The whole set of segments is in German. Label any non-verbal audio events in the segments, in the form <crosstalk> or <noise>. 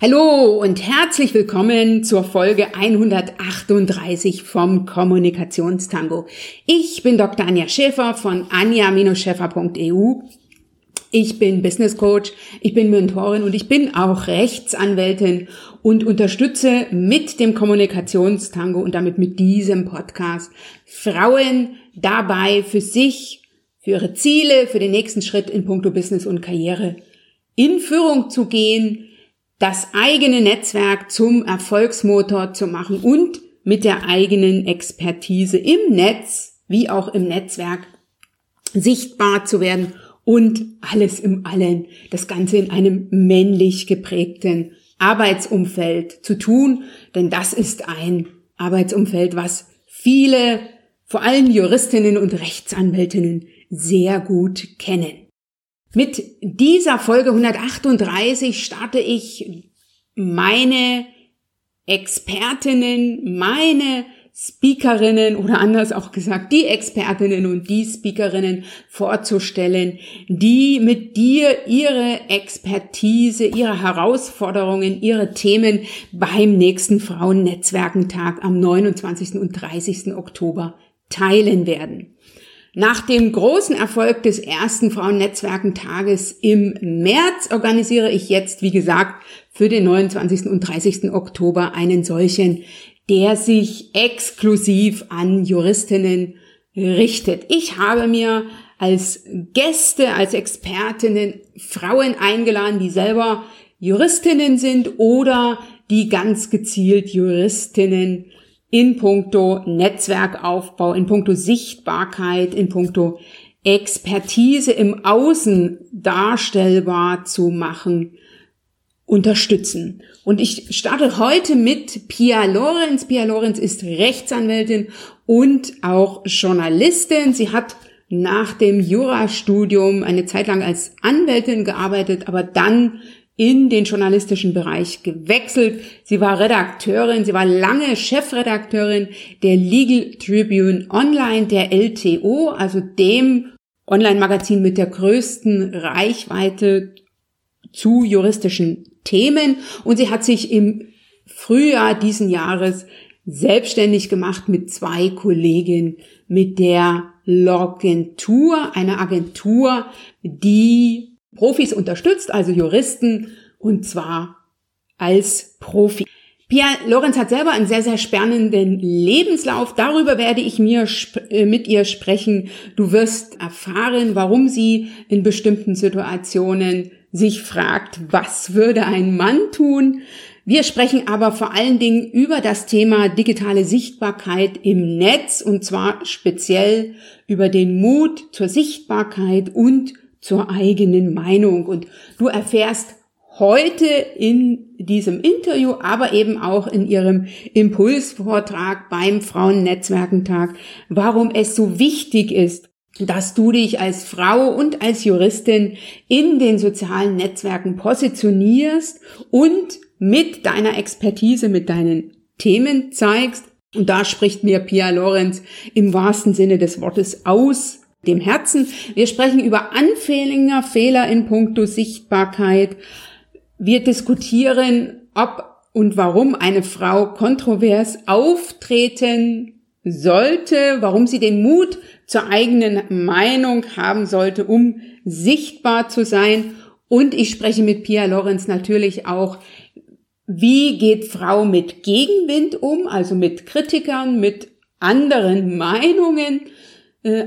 Hallo und herzlich willkommen zur Folge 138 vom Kommunikationstango. Ich bin Dr. Anja Schäfer von anja-schäfer.eu. Ich bin Business Coach, ich bin Mentorin und ich bin auch Rechtsanwältin und unterstütze mit dem Kommunikationstango und damit mit diesem Podcast Frauen dabei für sich, für ihre Ziele, für den nächsten Schritt in puncto Business und Karriere in Führung zu gehen, das eigene Netzwerk zum Erfolgsmotor zu machen und mit der eigenen Expertise im Netz wie auch im Netzwerk sichtbar zu werden und alles im Allen, das Ganze in einem männlich geprägten Arbeitsumfeld zu tun, denn das ist ein Arbeitsumfeld, was viele, vor allem Juristinnen und Rechtsanwältinnen, sehr gut kennen. Mit dieser Folge 138 starte ich meine Expertinnen, meine Speakerinnen oder anders auch gesagt, die Expertinnen und die Speakerinnen vorzustellen, die mit dir ihre Expertise, ihre Herausforderungen, ihre Themen beim nächsten Frauennetzwerkentag am 29. und 30. Oktober teilen werden. Nach dem großen Erfolg des ersten Frauennetzwerkentages im März organisiere ich jetzt, wie gesagt, für den 29. und 30. Oktober einen solchen, der sich exklusiv an Juristinnen richtet. Ich habe mir als Gäste, als Expertinnen Frauen eingeladen, die selber Juristinnen sind oder die ganz gezielt Juristinnen in puncto Netzwerkaufbau, in puncto Sichtbarkeit, in puncto Expertise im Außen darstellbar zu machen, unterstützen. Und ich starte heute mit Pia Lorenz. Pia Lorenz ist Rechtsanwältin und auch Journalistin. Sie hat nach dem Jurastudium eine Zeit lang als Anwältin gearbeitet, aber dann in den journalistischen Bereich gewechselt. Sie war Redakteurin, sie war lange Chefredakteurin der Legal Tribune Online, der LTO, also dem Online-Magazin mit der größten Reichweite zu juristischen Themen. Und sie hat sich im Frühjahr diesen Jahres selbstständig gemacht mit zwei Kolleginnen, mit der Logentur, einer Agentur, die Profis unterstützt, also Juristen, und zwar als Profi. Pia Lorenz hat selber einen sehr, sehr spannenden Lebenslauf. Darüber werde ich mir äh, mit ihr sprechen. Du wirst erfahren, warum sie in bestimmten Situationen sich fragt, was würde ein Mann tun? Wir sprechen aber vor allen Dingen über das Thema digitale Sichtbarkeit im Netz und zwar speziell über den Mut zur Sichtbarkeit und zur eigenen Meinung. Und du erfährst heute in diesem Interview, aber eben auch in ihrem Impulsvortrag beim Frauennetzwerkentag, warum es so wichtig ist, dass du dich als Frau und als Juristin in den sozialen Netzwerken positionierst und mit deiner Expertise, mit deinen Themen zeigst. Und da spricht mir Pia Lorenz im wahrsten Sinne des Wortes aus dem Herzen. Wir sprechen über Anfänger, Fehler in puncto Sichtbarkeit. Wir diskutieren, ob und warum eine Frau kontrovers auftreten sollte, warum sie den Mut zur eigenen Meinung haben sollte, um sichtbar zu sein. Und ich spreche mit Pia Lorenz natürlich auch, wie geht Frau mit Gegenwind um, also mit Kritikern, mit anderen Meinungen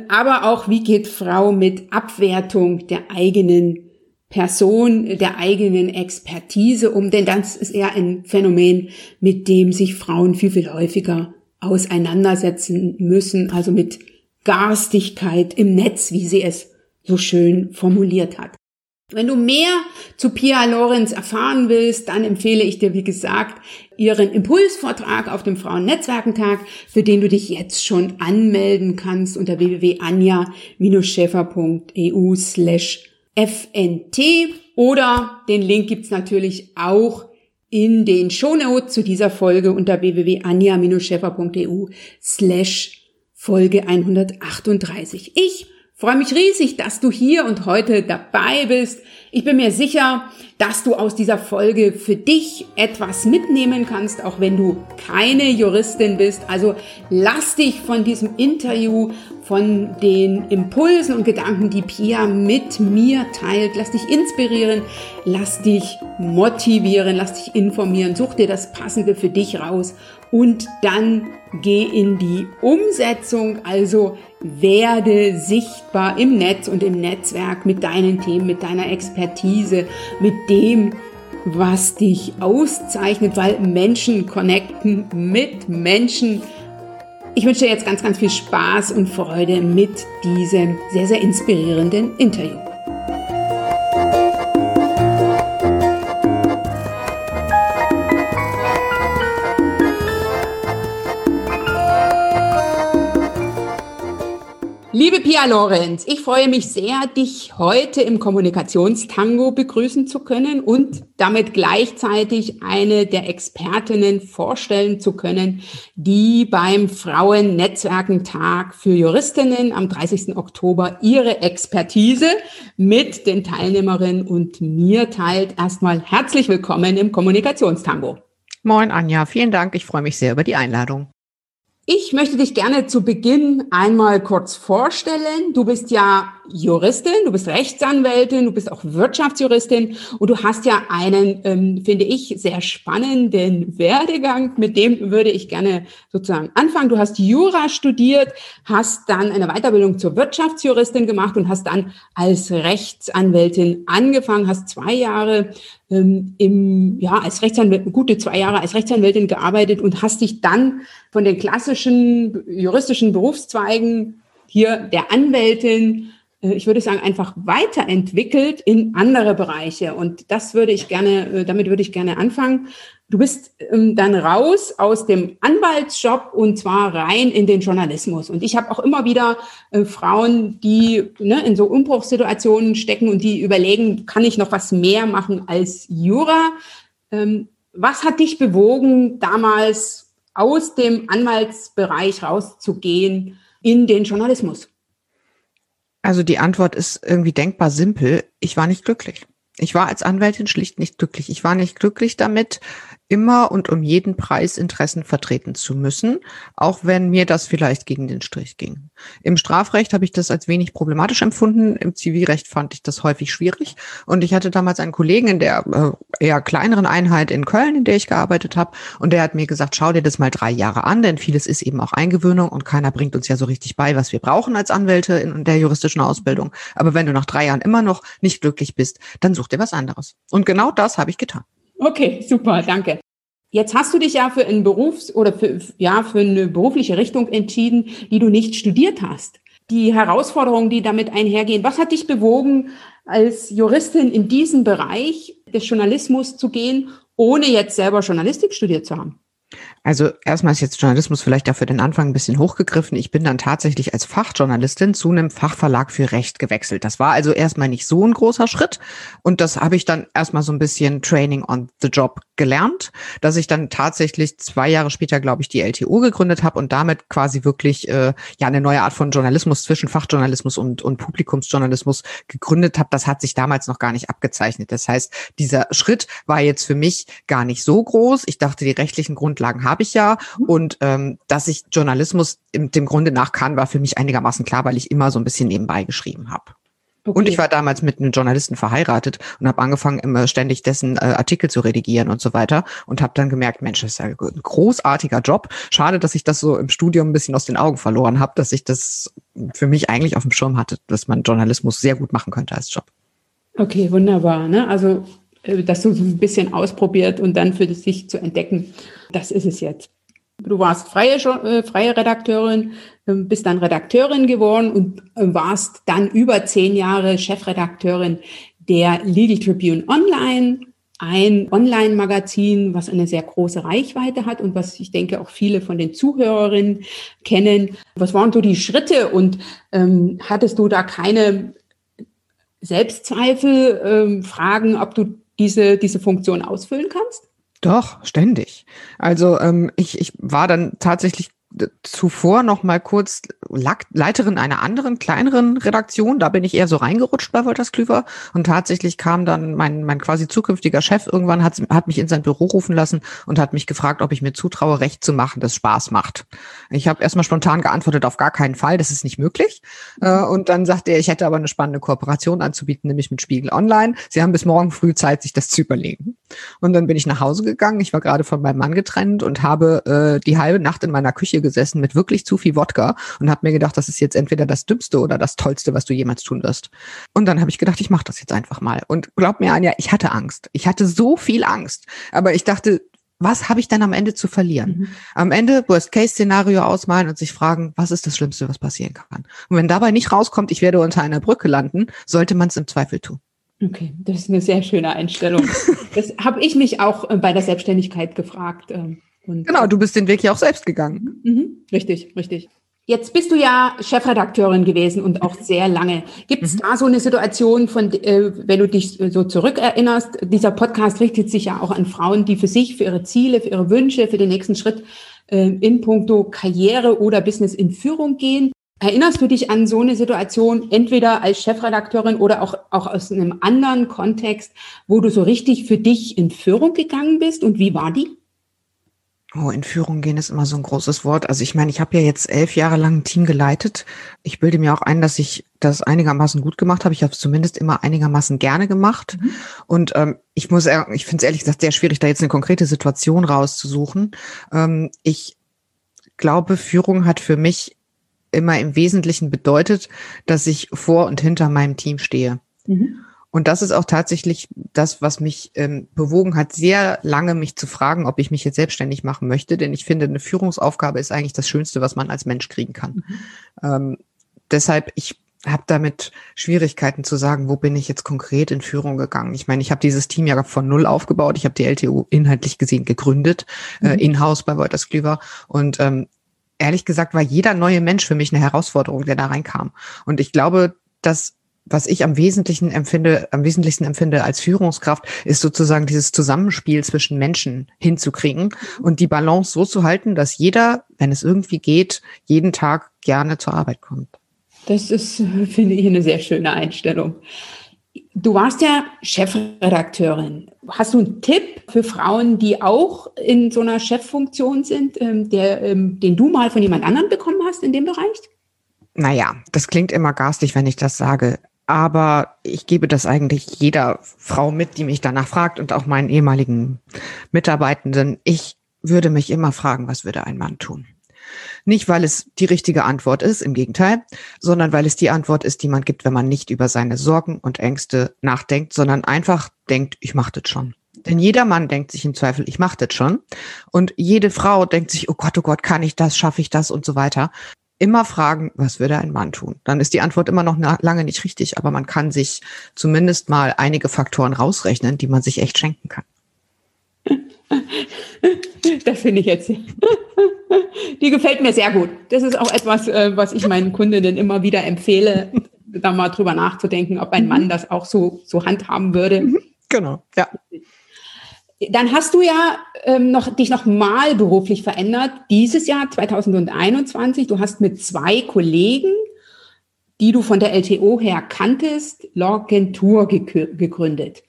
aber auch, wie geht Frau mit Abwertung der eigenen Person, der eigenen Expertise um, denn das ist eher ein Phänomen, mit dem sich Frauen viel, viel häufiger auseinandersetzen müssen, also mit Garstigkeit im Netz, wie sie es so schön formuliert hat. Wenn du mehr zu Pia Lorenz erfahren willst, dann empfehle ich dir, wie gesagt, ihren Impulsvortrag auf dem Frauennetzwerkentag, für den du dich jetzt schon anmelden kannst unter www.anja-schäfer.eu slash fnt oder den Link gibt's natürlich auch in den Shownotes zu dieser Folge unter www.anja-schäfer.eu slash Folge 138. Ich freue mich riesig, dass du hier und heute dabei bist. Ich bin mir sicher, dass du aus dieser Folge für dich etwas mitnehmen kannst, auch wenn du keine Juristin bist. Also lass dich von diesem Interview, von den Impulsen und Gedanken, die Pia mit mir teilt, lass dich inspirieren, lass dich motivieren, lass dich informieren, such dir das Passende für dich raus und dann geh in die Umsetzung, also werde sichtbar im Netz und im Netzwerk mit deinen Themen, mit deiner Expertise, mit dem, was dich auszeichnet, weil Menschen connecten mit Menschen. Ich wünsche dir jetzt ganz, ganz viel Spaß und Freude mit diesem sehr, sehr inspirierenden Interview. Liebe Pia Lorenz, ich freue mich sehr, dich heute im Kommunikationstango begrüßen zu können und damit gleichzeitig eine der Expertinnen vorstellen zu können, die beim Frauennetzwerkentag für Juristinnen am 30. Oktober ihre Expertise mit den Teilnehmerinnen und mir teilt. Erstmal herzlich willkommen im Kommunikationstango. Moin Anja, vielen Dank. Ich freue mich sehr über die Einladung. Ich möchte dich gerne zu Beginn einmal kurz vorstellen. Du bist ja Juristin, du bist Rechtsanwältin, du bist auch Wirtschaftsjuristin und du hast ja einen, ähm, finde ich, sehr spannenden Werdegang. Mit dem würde ich gerne sozusagen anfangen. Du hast Jura studiert, hast dann eine Weiterbildung zur Wirtschaftsjuristin gemacht und hast dann als Rechtsanwältin angefangen, hast zwei Jahre ähm, im, ja, als Rechtsanwältin, gute zwei Jahre als Rechtsanwältin gearbeitet und hast dich dann von den klassischen juristischen Berufszweigen hier der Anwältin, ich würde sagen, einfach weiterentwickelt in andere Bereiche. Und das würde ich gerne, äh, damit würde ich gerne anfangen. Du bist ähm, dann raus aus dem Anwaltsjob und zwar rein in den Journalismus. Und ich habe auch immer wieder äh, Frauen, die ne, in so Umbruchssituationen stecken und die überlegen, kann ich noch was mehr machen als Jura? Ähm, was hat dich bewogen, damals aus dem Anwaltsbereich rauszugehen in den Journalismus? Also die Antwort ist irgendwie denkbar simpel. Ich war nicht glücklich. Ich war als Anwältin schlicht nicht glücklich. Ich war nicht glücklich damit, immer und um jeden Preis Interessen vertreten zu müssen, auch wenn mir das vielleicht gegen den Strich ging. Im Strafrecht habe ich das als wenig problematisch empfunden, im Zivilrecht fand ich das häufig schwierig und ich hatte damals einen Kollegen in der äh, eher kleineren Einheit in Köln, in der ich gearbeitet habe und der hat mir gesagt, schau dir das mal drei Jahre an, denn vieles ist eben auch Eingewöhnung und keiner bringt uns ja so richtig bei, was wir brauchen als Anwälte in der juristischen Ausbildung. Aber wenn du nach drei Jahren immer noch nicht glücklich bist, dann such dir was anderes. Und genau das habe ich getan. Okay, super, danke. Jetzt hast du dich ja für einen Berufs- oder für, ja, für eine berufliche Richtung entschieden, die du nicht studiert hast. Die Herausforderungen, die damit einhergehen. Was hat dich bewogen, als Juristin in diesen Bereich des Journalismus zu gehen, ohne jetzt selber Journalistik studiert zu haben? Also erstmal ist jetzt Journalismus vielleicht dafür den Anfang ein bisschen hochgegriffen. Ich bin dann tatsächlich als Fachjournalistin zu einem Fachverlag für Recht gewechselt. Das war also erstmal nicht so ein großer Schritt. Und das habe ich dann erstmal so ein bisschen Training on the Job gelernt, dass ich dann tatsächlich zwei Jahre später, glaube ich, die LTO gegründet habe und damit quasi wirklich äh, ja eine neue Art von Journalismus zwischen Fachjournalismus und, und Publikumsjournalismus gegründet habe. Das hat sich damals noch gar nicht abgezeichnet. Das heißt, dieser Schritt war jetzt für mich gar nicht so groß. Ich dachte, die rechtlichen Grundlagen habe ich ja. Mhm. Und ähm, dass ich Journalismus im, dem Grunde nach kann, war für mich einigermaßen klar, weil ich immer so ein bisschen nebenbei geschrieben habe. Okay. Und ich war damals mit einem Journalisten verheiratet und habe angefangen, immer ständig dessen äh, Artikel zu redigieren und so weiter und habe dann gemerkt, Mensch, das ist ja ein großartiger Job. Schade, dass ich das so im Studium ein bisschen aus den Augen verloren habe, dass ich das für mich eigentlich auf dem Schirm hatte, dass man Journalismus sehr gut machen könnte als Job. Okay, wunderbar. Ne? Also das so ein bisschen ausprobiert und dann für sich zu entdecken, das ist es jetzt. Du warst freie, äh, freie Redakteurin, ähm, bist dann Redakteurin geworden und äh, warst dann über zehn Jahre Chefredakteurin der Legal Tribune Online, ein Online-Magazin, was eine sehr große Reichweite hat und was ich denke auch viele von den Zuhörerinnen kennen. Was waren so die Schritte und ähm, hattest du da keine Selbstzweifel, ähm, Fragen, ob du diese, diese Funktion ausfüllen kannst? Doch, ständig. Also ähm, ich, ich war dann tatsächlich zuvor noch mal kurz Leiterin einer anderen, kleineren Redaktion. Da bin ich eher so reingerutscht bei Wolters Klüver. Und tatsächlich kam dann mein, mein quasi zukünftiger Chef irgendwann, hat, hat mich in sein Büro rufen lassen und hat mich gefragt, ob ich mir zutraue, Recht zu machen, das Spaß macht. Ich habe erstmal spontan geantwortet, auf gar keinen Fall, das ist nicht möglich. Äh, und dann sagte er, ich hätte aber eine spannende Kooperation anzubieten, nämlich mit Spiegel Online. Sie haben bis morgen früh Zeit, sich das zu überlegen. Und dann bin ich nach Hause gegangen. Ich war gerade von meinem Mann getrennt und habe äh, die halbe Nacht in meiner Küche gesessen mit wirklich zu viel Wodka und habe mir gedacht, das ist jetzt entweder das Dümmste oder das Tollste, was du jemals tun wirst. Und dann habe ich gedacht, ich mache das jetzt einfach mal. Und glaub mir, Anja, ich hatte Angst. Ich hatte so viel Angst. Aber ich dachte, was habe ich dann am Ende zu verlieren? Mhm. Am Ende Worst-Case-Szenario ausmalen und sich fragen, was ist das Schlimmste, was passieren kann? Und wenn dabei nicht rauskommt, ich werde unter einer Brücke landen, sollte man es im Zweifel tun. Okay, das ist eine sehr schöne Einstellung. <laughs> das habe ich mich auch äh, bei der Selbstständigkeit gefragt. Und genau, du bist den Weg ja auch selbst gegangen. Mhm, richtig, richtig. Jetzt bist du ja Chefredakteurin gewesen und auch sehr lange. Gibt es mhm. da so eine Situation, von, äh, wenn du dich so zurückerinnerst, dieser Podcast richtet sich ja auch an Frauen, die für sich, für ihre Ziele, für ihre Wünsche, für den nächsten Schritt äh, in puncto Karriere oder Business in Führung gehen. Erinnerst du dich an so eine Situation, entweder als Chefredakteurin oder auch, auch aus einem anderen Kontext, wo du so richtig für dich in Führung gegangen bist und wie war die? Oh, in Führung gehen ist immer so ein großes Wort. Also ich meine, ich habe ja jetzt elf Jahre lang ein Team geleitet. Ich bilde mir auch ein, dass ich das einigermaßen gut gemacht habe. Ich habe es zumindest immer einigermaßen gerne gemacht. Mhm. Und ähm, ich muss, ich finde es ehrlich gesagt sehr schwierig, da jetzt eine konkrete Situation rauszusuchen. Ähm, ich glaube, Führung hat für mich immer im Wesentlichen bedeutet, dass ich vor und hinter meinem Team stehe. Mhm. Und das ist auch tatsächlich das, was mich ähm, bewogen hat, sehr lange mich zu fragen, ob ich mich jetzt selbstständig machen möchte. Denn ich finde, eine Führungsaufgabe ist eigentlich das Schönste, was man als Mensch kriegen kann. Ähm, deshalb, ich habe damit Schwierigkeiten zu sagen, wo bin ich jetzt konkret in Führung gegangen. Ich meine, ich habe dieses Team ja von null aufgebaut. Ich habe die LTU inhaltlich gesehen gegründet, äh, mhm. äh, in-house bei Wolters Klüver. Und ähm, ehrlich gesagt war jeder neue Mensch für mich eine Herausforderung, der da reinkam. Und ich glaube, dass was ich am wesentlichen empfinde, am wesentlichsten empfinde als Führungskraft, ist sozusagen dieses Zusammenspiel zwischen Menschen hinzukriegen und die Balance so zu halten, dass jeder, wenn es irgendwie geht, jeden Tag gerne zur Arbeit kommt. Das ist, finde ich, eine sehr schöne Einstellung. Du warst ja Chefredakteurin. Hast du einen Tipp für Frauen, die auch in so einer Cheffunktion sind, ähm, der, ähm, den du mal von jemand anderem bekommen hast in dem Bereich? Naja, das klingt immer garstig, wenn ich das sage. Aber ich gebe das eigentlich jeder Frau mit, die mich danach fragt und auch meinen ehemaligen Mitarbeitenden. Ich würde mich immer fragen, was würde ein Mann tun? Nicht, weil es die richtige Antwort ist, im Gegenteil, sondern weil es die Antwort ist, die man gibt, wenn man nicht über seine Sorgen und Ängste nachdenkt, sondern einfach denkt, ich mache das schon. Denn jeder Mann denkt sich im Zweifel, ich mache das schon. Und jede Frau denkt sich, oh Gott, oh Gott, kann ich das, schaffe ich das und so weiter. Immer fragen, was würde ein Mann tun? Dann ist die Antwort immer noch lange nicht richtig, aber man kann sich zumindest mal einige Faktoren rausrechnen, die man sich echt schenken kann. <laughs> Das finde ich jetzt. <laughs> Die gefällt mir sehr gut. Das ist auch etwas, äh, was ich meinen Kundinnen immer wieder empfehle, <laughs> da mal drüber nachzudenken, ob ein Mann mhm. das auch so, so handhaben würde. Mhm. Genau, ja. Dann hast du ja ähm, noch, dich noch mal beruflich verändert. Dieses Jahr, 2021, du hast mit zwei Kollegen, die du von der LTO her kanntest, Lorgentur gegründet.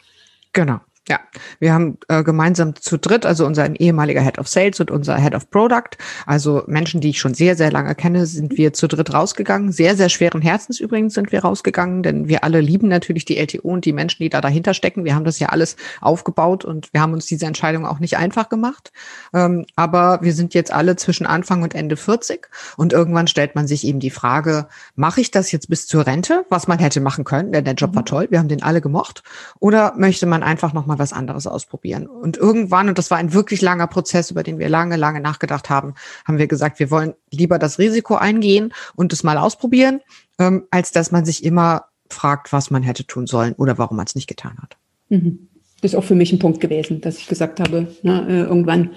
Genau. Ja, wir haben äh, gemeinsam zu dritt, also unser ehemaliger Head of Sales und unser Head of Product, also Menschen, die ich schon sehr, sehr lange kenne, sind wir zu dritt rausgegangen. Sehr, sehr schweren Herzens übrigens sind wir rausgegangen, denn wir alle lieben natürlich die LTO und die Menschen, die da dahinter stecken. Wir haben das ja alles aufgebaut und wir haben uns diese Entscheidung auch nicht einfach gemacht. Ähm, aber wir sind jetzt alle zwischen Anfang und Ende 40 und irgendwann stellt man sich eben die Frage, mache ich das jetzt bis zur Rente, was man hätte machen können, denn der Job war mhm. toll, wir haben den alle gemocht, oder möchte man einfach nochmal was anderes ausprobieren. Und irgendwann, und das war ein wirklich langer Prozess, über den wir lange, lange nachgedacht haben, haben wir gesagt, wir wollen lieber das Risiko eingehen und es mal ausprobieren, ähm, als dass man sich immer fragt, was man hätte tun sollen oder warum man es nicht getan hat. Mhm. Das ist auch für mich ein Punkt gewesen, dass ich gesagt habe, na, äh, irgendwann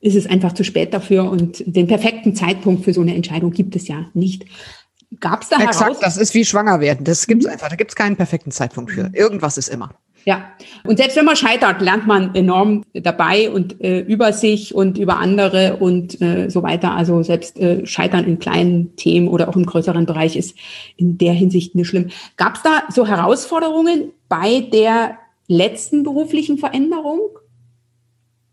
ist es einfach zu spät dafür und den perfekten Zeitpunkt für so eine Entscheidung gibt es ja nicht. Gab es da Exakt, das ist wie schwanger werden. Das gibt es mhm. einfach. Da gibt es keinen perfekten Zeitpunkt für. Irgendwas ist immer. Ja, und selbst wenn man scheitert, lernt man enorm dabei und äh, über sich und über andere und äh, so weiter. Also selbst äh, Scheitern in kleinen Themen oder auch im größeren Bereich ist in der Hinsicht nicht schlimm. Gab es da so Herausforderungen bei der letzten beruflichen Veränderung?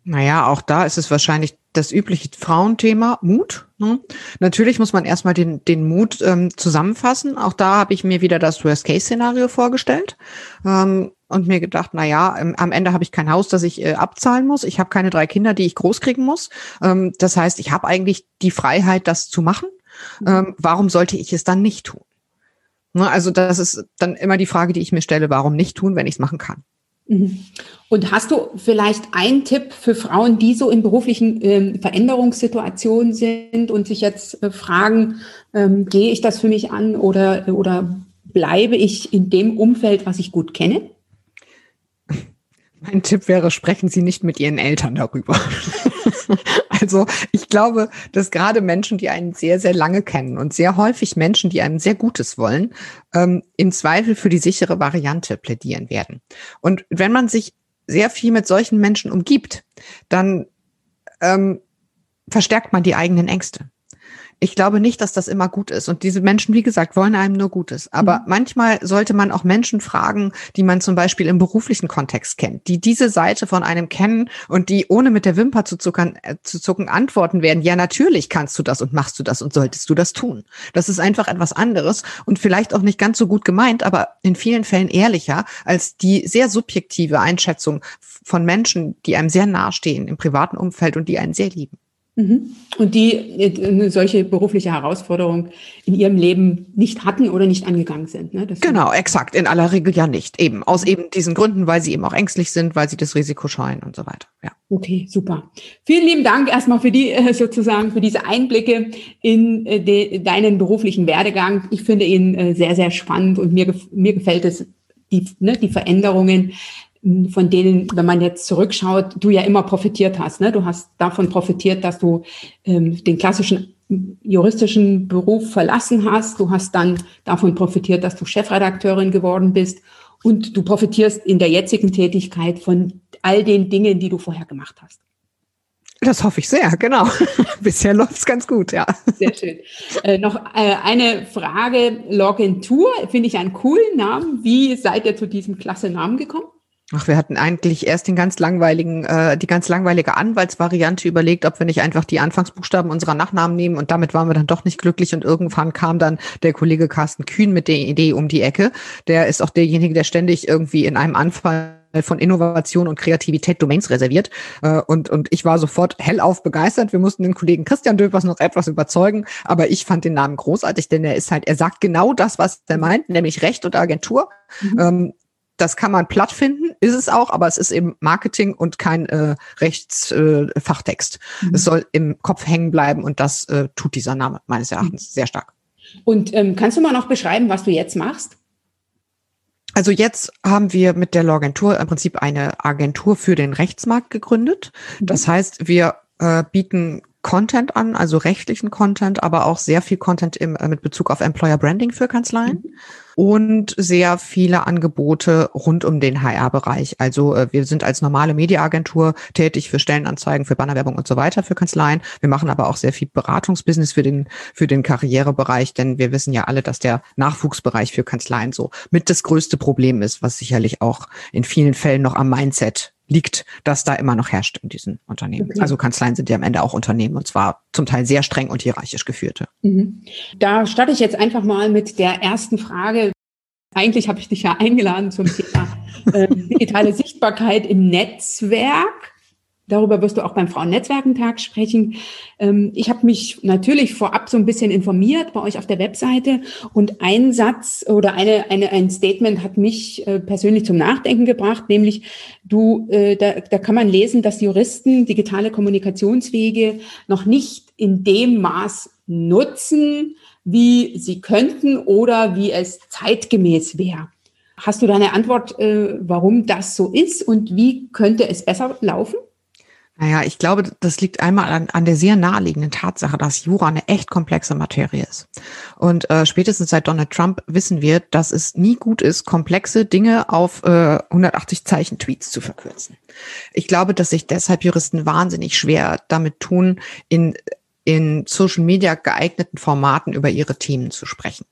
Naja, auch da ist es wahrscheinlich das übliche Frauenthema Mut. Ne? Natürlich muss man erstmal den, den Mut ähm, zusammenfassen. Auch da habe ich mir wieder das Worst-Case-Szenario vorgestellt ähm, und mir gedacht, na ja, ähm, am Ende habe ich kein Haus, das ich äh, abzahlen muss. Ich habe keine drei Kinder, die ich großkriegen muss. Ähm, das heißt, ich habe eigentlich die Freiheit, das zu machen. Ähm, warum sollte ich es dann nicht tun? Ne? Also das ist dann immer die Frage, die ich mir stelle, warum nicht tun, wenn ich es machen kann? Mhm. Und hast du vielleicht einen Tipp für Frauen, die so in beruflichen ähm, Veränderungssituationen sind und sich jetzt äh, fragen, ähm, gehe ich das für mich an oder, oder bleibe ich in dem Umfeld, was ich gut kenne? Mein Tipp wäre, sprechen Sie nicht mit Ihren Eltern darüber. <laughs> also ich glaube, dass gerade Menschen, die einen sehr, sehr lange kennen und sehr häufig Menschen, die einem sehr Gutes wollen, ähm, im Zweifel für die sichere Variante plädieren werden. Und wenn man sich sehr viel mit solchen Menschen umgibt, dann ähm, verstärkt man die eigenen Ängste ich glaube nicht, dass das immer gut ist. Und diese Menschen, wie gesagt, wollen einem nur Gutes. Aber mhm. manchmal sollte man auch Menschen fragen, die man zum Beispiel im beruflichen Kontext kennt, die diese Seite von einem kennen und die ohne mit der Wimper zu zuckern, äh, zu zucken antworten werden. Ja, natürlich kannst du das und machst du das und solltest du das tun. Das ist einfach etwas anderes und vielleicht auch nicht ganz so gut gemeint, aber in vielen Fällen ehrlicher als die sehr subjektive Einschätzung von Menschen, die einem sehr nahestehen im privaten Umfeld und die einen sehr lieben. Mhm. Und die eine solche berufliche Herausforderung in ihrem Leben nicht hatten oder nicht angegangen sind. Ne? genau, exakt. In aller Regel ja nicht. Eben aus eben diesen Gründen, weil sie eben auch ängstlich sind, weil sie das Risiko scheuen und so weiter. Ja. Okay, super. Vielen lieben Dank erstmal für die äh, sozusagen für diese Einblicke in äh, de, deinen beruflichen Werdegang. Ich finde ihn äh, sehr sehr spannend und mir mir gefällt es die, ne, die Veränderungen, von denen, wenn man jetzt zurückschaut, du ja immer profitiert hast. Ne? Du hast davon profitiert, dass du ähm, den klassischen juristischen Beruf verlassen hast. Du hast dann davon profitiert, dass du Chefredakteurin geworden bist. Und du profitierst in der jetzigen Tätigkeit von all den Dingen, die du vorher gemacht hast. Das hoffe ich sehr, genau. <laughs> Bisher läuft es ganz gut, ja. Sehr schön. Äh, noch äh, eine Frage. Login Tour finde ich einen coolen Namen. Wie seid ihr zu diesem klasse Namen gekommen? Ach, wir hatten eigentlich erst den ganz langweiligen, äh, die ganz langweilige Anwaltsvariante überlegt, ob wir nicht einfach die Anfangsbuchstaben unserer Nachnamen nehmen und damit waren wir dann doch nicht glücklich und irgendwann kam dann der Kollege Carsten Kühn mit der Idee um die Ecke. Der ist auch derjenige, der ständig irgendwie in einem Anfall von Innovation und Kreativität Domains reserviert. Äh, und, und ich war sofort hellauf begeistert. Wir mussten den Kollegen Christian Döpers noch etwas überzeugen, aber ich fand den Namen großartig, denn er ist halt, er sagt genau das, was er meint, nämlich Recht und Agentur. Mhm. Das kann man platt finden, ist es auch, aber es ist eben Marketing und kein äh, Rechtsfachtext. Äh, mhm. Es soll im Kopf hängen bleiben und das äh, tut dieser Name meines Erachtens mhm. sehr stark. Und ähm, kannst du mal noch beschreiben, was du jetzt machst? Also jetzt haben wir mit der Lagentur im Prinzip eine Agentur für den Rechtsmarkt gegründet. Mhm. Das heißt, wir äh, bieten Content an, also rechtlichen Content, aber auch sehr viel Content im, äh, mit Bezug auf Employer Branding für Kanzleien. Mhm und sehr viele Angebote rund um den HR-Bereich. Also äh, wir sind als normale Mediaagentur tätig für Stellenanzeigen, für Bannerwerbung und so weiter für Kanzleien. Wir machen aber auch sehr viel Beratungsbusiness für den, für den Karrierebereich, denn wir wissen ja alle, dass der Nachwuchsbereich für Kanzleien so mit das größte Problem ist, was sicherlich auch in vielen Fällen noch am Mindset liegt, dass da immer noch herrscht in diesen Unternehmen. Okay. Also Kanzleien sind ja am Ende auch Unternehmen und zwar zum Teil sehr streng und hierarchisch geführte. Mhm. Da starte ich jetzt einfach mal mit der ersten Frage. Eigentlich habe ich dich ja eingeladen zum Thema äh, <laughs> digitale Sichtbarkeit im Netzwerk. Darüber wirst du auch beim Frauennetzwerkentag sprechen. Ähm, ich habe mich natürlich vorab so ein bisschen informiert bei euch auf der Webseite und ein Satz oder eine, eine, ein Statement hat mich äh, persönlich zum Nachdenken gebracht, nämlich du, äh, da, da kann man lesen, dass Juristen digitale Kommunikationswege noch nicht in dem Maß nutzen, wie sie könnten oder wie es zeitgemäß wäre. Hast du da eine Antwort, äh, warum das so ist und wie könnte es besser laufen? Naja, ich glaube, das liegt einmal an, an der sehr naheliegenden Tatsache, dass Jura eine echt komplexe Materie ist. Und äh, spätestens seit Donald Trump wissen wir, dass es nie gut ist, komplexe Dinge auf äh, 180 Zeichen Tweets zu verkürzen. Ich glaube, dass sich deshalb Juristen wahnsinnig schwer damit tun, in in Social Media geeigneten Formaten über ihre Themen zu sprechen.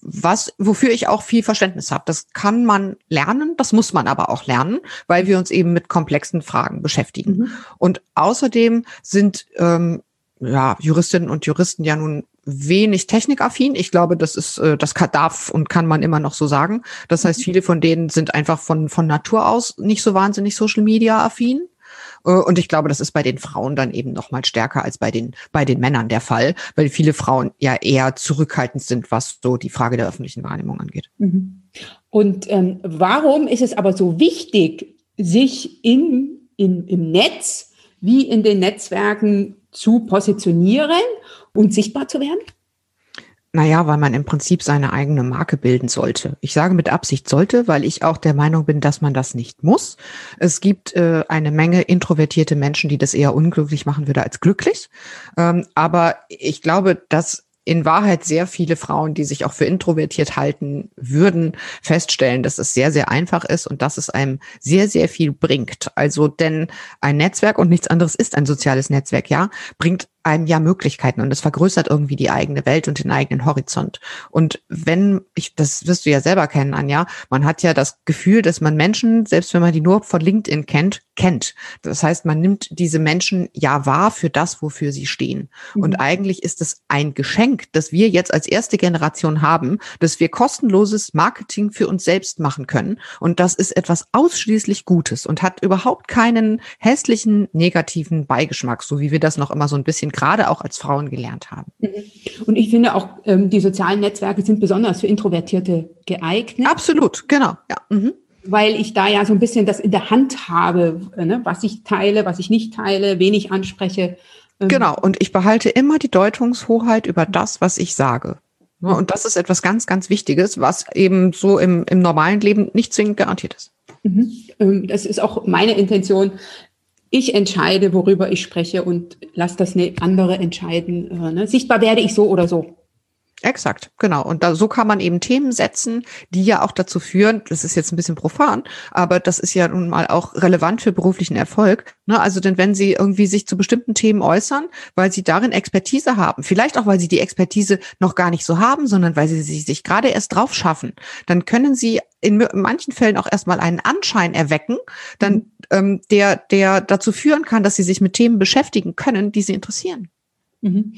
Was, wofür ich auch viel Verständnis habe. Das kann man lernen, das muss man aber auch lernen, weil wir uns eben mit komplexen Fragen beschäftigen. Mhm. Und außerdem sind ähm, ja, Juristinnen und Juristen ja nun wenig technikaffin. Ich glaube, das ist, äh, das kann, darf und kann man immer noch so sagen. Das heißt, mhm. viele von denen sind einfach von, von Natur aus nicht so wahnsinnig Social Media affin. Äh, und ich glaube, das ist bei den Frauen dann eben noch mal stärker als bei den, bei den Männern der Fall, weil viele Frauen ja eher zurückhaltend sind, was so die Frage der öffentlichen Wahrnehmung angeht. Mhm. Und ähm, warum ist es aber so wichtig, sich in, in, im Netz wie in den Netzwerken zu positionieren und sichtbar zu werden? Naja, weil man im Prinzip seine eigene Marke bilden sollte. Ich sage mit Absicht sollte, weil ich auch der Meinung bin, dass man das nicht muss. Es gibt äh, eine Menge introvertierte Menschen, die das eher unglücklich machen würde als glücklich. Ähm, aber ich glaube, dass in Wahrheit sehr viele Frauen, die sich auch für introvertiert halten würden, feststellen, dass es sehr, sehr einfach ist und dass es einem sehr, sehr viel bringt. Also denn ein Netzwerk und nichts anderes ist ein soziales Netzwerk, ja, bringt einem ja Möglichkeiten und es vergrößert irgendwie die eigene Welt und den eigenen Horizont. Und wenn, ich, das wirst du ja selber kennen, Anja, man hat ja das Gefühl, dass man Menschen, selbst wenn man die nur von LinkedIn kennt, kennt. Das heißt, man nimmt diese Menschen ja wahr für das, wofür sie stehen. Mhm. Und eigentlich ist es ein Geschenk, das wir jetzt als erste Generation haben, dass wir kostenloses Marketing für uns selbst machen können. Und das ist etwas ausschließlich Gutes und hat überhaupt keinen hässlichen, negativen Beigeschmack, so wie wir das noch immer so ein bisschen gerade auch als Frauen gelernt haben. Mhm. Und ich finde auch, ähm, die sozialen Netzwerke sind besonders für Introvertierte geeignet. Absolut, genau. Ja. Mhm. Weil ich da ja so ein bisschen das in der Hand habe, äh, ne? was ich teile, was ich nicht teile, wen ich anspreche. Ähm. Genau, und ich behalte immer die Deutungshoheit über das, was ich sage. Und das ist etwas ganz, ganz Wichtiges, was eben so im, im normalen Leben nicht zwingend garantiert ist. Mhm. Ähm, das ist auch meine Intention, ich entscheide, worüber ich spreche und lasse das eine andere entscheiden. Äh, ne? Sichtbar werde ich so oder so. Exakt, genau. Und da, so kann man eben Themen setzen, die ja auch dazu führen, das ist jetzt ein bisschen profan, aber das ist ja nun mal auch relevant für beruflichen Erfolg. Ne? Also denn wenn Sie irgendwie sich zu bestimmten Themen äußern, weil Sie darin Expertise haben, vielleicht auch, weil Sie die Expertise noch gar nicht so haben, sondern weil Sie sie sich gerade erst drauf schaffen, dann können Sie in manchen Fällen auch erstmal einen Anschein erwecken, dann, mhm. ähm, der, der dazu führen kann, dass Sie sich mit Themen beschäftigen können, die Sie interessieren. Mhm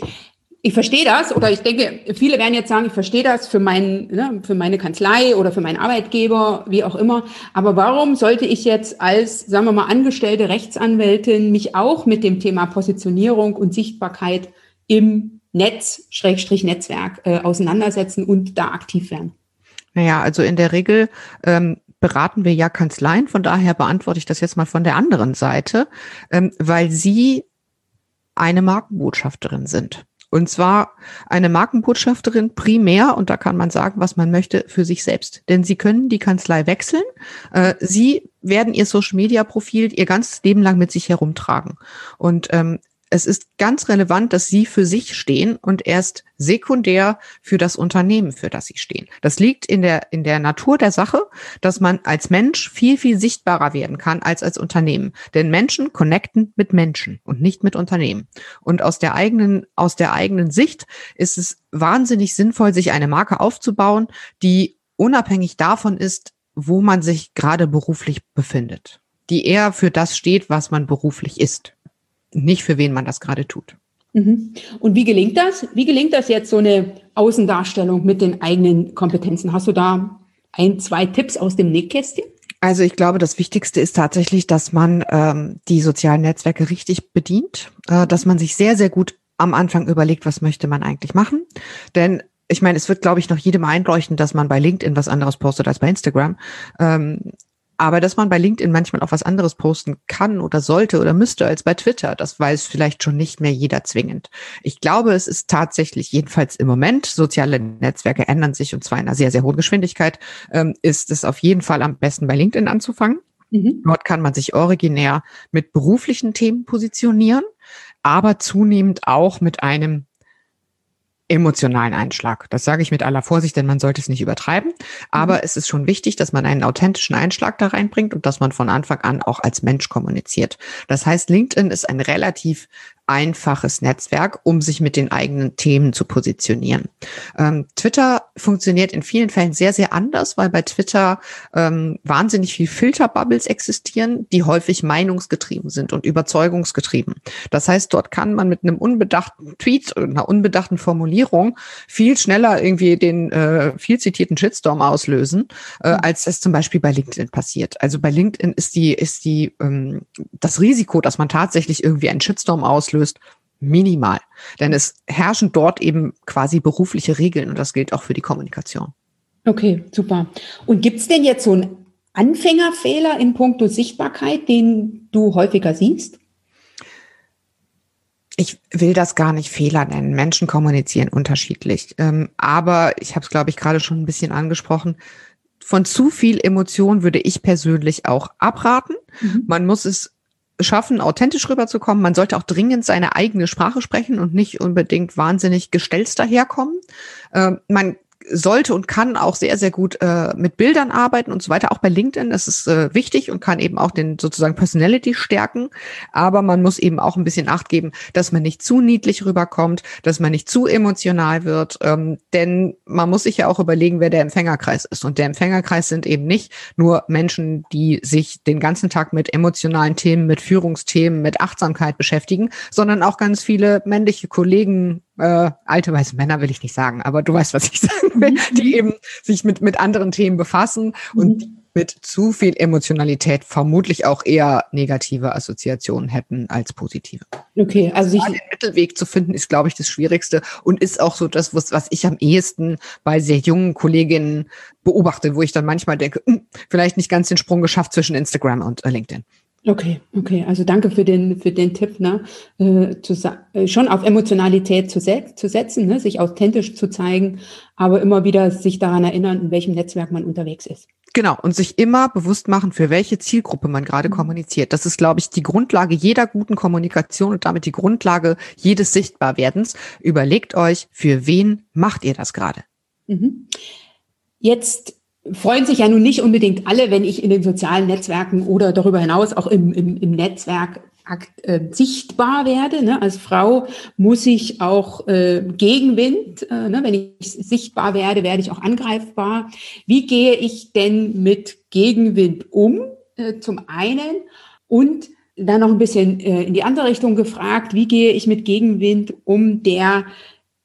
ich verstehe das oder ich denke, viele werden jetzt sagen, ich verstehe das für, mein, ne, für meine Kanzlei oder für meinen Arbeitgeber, wie auch immer. Aber warum sollte ich jetzt als, sagen wir mal, angestellte Rechtsanwältin mich auch mit dem Thema Positionierung und Sichtbarkeit im Netz, Schrägstrich Netzwerk äh, auseinandersetzen und da aktiv werden? Naja, also in der Regel ähm, beraten wir ja Kanzleien, von daher beantworte ich das jetzt mal von der anderen Seite, ähm, weil sie eine Markenbotschafterin sind. Und zwar eine Markenbotschafterin primär, und da kann man sagen, was man möchte, für sich selbst. Denn sie können die Kanzlei wechseln. Äh, sie werden ihr Social-Media-Profil ihr ganzes Leben lang mit sich herumtragen. Und ähm, es ist ganz relevant, dass sie für sich stehen und erst sekundär für das Unternehmen, für das sie stehen. Das liegt in der, in der Natur der Sache, dass man als Mensch viel, viel sichtbarer werden kann als als Unternehmen. Denn Menschen connecten mit Menschen und nicht mit Unternehmen. Und aus der eigenen, aus der eigenen Sicht ist es wahnsinnig sinnvoll, sich eine Marke aufzubauen, die unabhängig davon ist, wo man sich gerade beruflich befindet. Die eher für das steht, was man beruflich ist nicht für wen man das gerade tut. Mhm. Und wie gelingt das? Wie gelingt das jetzt, so eine Außendarstellung mit den eigenen Kompetenzen? Hast du da ein, zwei Tipps aus dem Nähkästchen? Also ich glaube, das Wichtigste ist tatsächlich, dass man ähm, die sozialen Netzwerke richtig bedient, äh, dass man sich sehr, sehr gut am Anfang überlegt, was möchte man eigentlich machen. Denn ich meine, es wird, glaube ich, noch jedem einleuchten, dass man bei LinkedIn was anderes postet als bei Instagram. Ähm, aber dass man bei LinkedIn manchmal auch was anderes posten kann oder sollte oder müsste als bei Twitter, das weiß vielleicht schon nicht mehr jeder zwingend. Ich glaube, es ist tatsächlich, jedenfalls im Moment, soziale Netzwerke ändern sich und zwar in einer sehr, sehr hohen Geschwindigkeit, ähm, ist es auf jeden Fall am besten bei LinkedIn anzufangen. Mhm. Dort kann man sich originär mit beruflichen Themen positionieren, aber zunehmend auch mit einem emotionalen Einschlag. Das sage ich mit aller Vorsicht, denn man sollte es nicht übertreiben. Aber mhm. es ist schon wichtig, dass man einen authentischen Einschlag da reinbringt und dass man von Anfang an auch als Mensch kommuniziert. Das heißt, LinkedIn ist ein relativ einfaches Netzwerk, um sich mit den eigenen Themen zu positionieren. Ähm, Twitter funktioniert in vielen Fällen sehr, sehr anders, weil bei Twitter ähm, wahnsinnig viel Filterbubbles existieren, die häufig meinungsgetrieben sind und überzeugungsgetrieben. Das heißt, dort kann man mit einem unbedachten Tweet, einer unbedachten Formulierung viel schneller irgendwie den äh, viel zitierten Shitstorm auslösen, äh, mhm. als das zum Beispiel bei LinkedIn passiert. Also bei LinkedIn ist die, ist die, ähm, das Risiko, dass man tatsächlich irgendwie einen Shitstorm auslöst, minimal. Denn es herrschen dort eben quasi berufliche Regeln und das gilt auch für die Kommunikation. Okay, super. Und gibt es denn jetzt so einen Anfängerfehler in puncto Sichtbarkeit, den du häufiger siehst? Ich will das gar nicht Fehler nennen. Menschen kommunizieren unterschiedlich. Ähm, aber ich habe es, glaube ich, gerade schon ein bisschen angesprochen. Von zu viel Emotion würde ich persönlich auch abraten. Mhm. Man muss es schaffen, authentisch rüberzukommen. Man sollte auch dringend seine eigene Sprache sprechen und nicht unbedingt wahnsinnig gestelzt daherkommen. Ähm, man sollte und kann auch sehr, sehr gut äh, mit Bildern arbeiten und so weiter. Auch bei LinkedIn, das ist äh, wichtig und kann eben auch den sozusagen Personality stärken. Aber man muss eben auch ein bisschen Acht geben, dass man nicht zu niedlich rüberkommt, dass man nicht zu emotional wird. Ähm, denn man muss sich ja auch überlegen, wer der Empfängerkreis ist. Und der Empfängerkreis sind eben nicht nur Menschen, die sich den ganzen Tag mit emotionalen Themen, mit Führungsthemen, mit Achtsamkeit beschäftigen, sondern auch ganz viele männliche Kollegen, äh, alte weiße Männer will ich nicht sagen, aber du weißt, was ich <laughs> sagen will, mhm. die eben sich mit, mit anderen Themen befassen mhm. und mit zu viel Emotionalität vermutlich auch eher negative Assoziationen hätten als positive. Okay, also sich den Mittelweg zu finden ist, glaube ich, das Schwierigste und ist auch so das, was, was ich am ehesten bei sehr jungen Kolleginnen beobachte, wo ich dann manchmal denke, hm, vielleicht nicht ganz den Sprung geschafft zwischen Instagram und äh, LinkedIn. Okay, okay. Also danke für den, für den Tipp, ne? Äh, zu, äh, schon auf Emotionalität zu, se zu setzen, ne? sich authentisch zu zeigen, aber immer wieder sich daran erinnern, in welchem Netzwerk man unterwegs ist. Genau, und sich immer bewusst machen, für welche Zielgruppe man gerade mhm. kommuniziert. Das ist, glaube ich, die Grundlage jeder guten Kommunikation und damit die Grundlage jedes Sichtbarwerdens. Überlegt euch, für wen macht ihr das gerade? Mhm. Jetzt freuen sich ja nun nicht unbedingt alle, wenn ich in den sozialen Netzwerken oder darüber hinaus auch im, im, im Netzwerk äh, sichtbar werde. Ne? Als Frau muss ich auch äh, Gegenwind, äh, ne? wenn ich sichtbar werde, werde ich auch angreifbar. Wie gehe ich denn mit Gegenwind um? Äh, zum einen und dann noch ein bisschen äh, in die andere Richtung gefragt, wie gehe ich mit Gegenwind um, der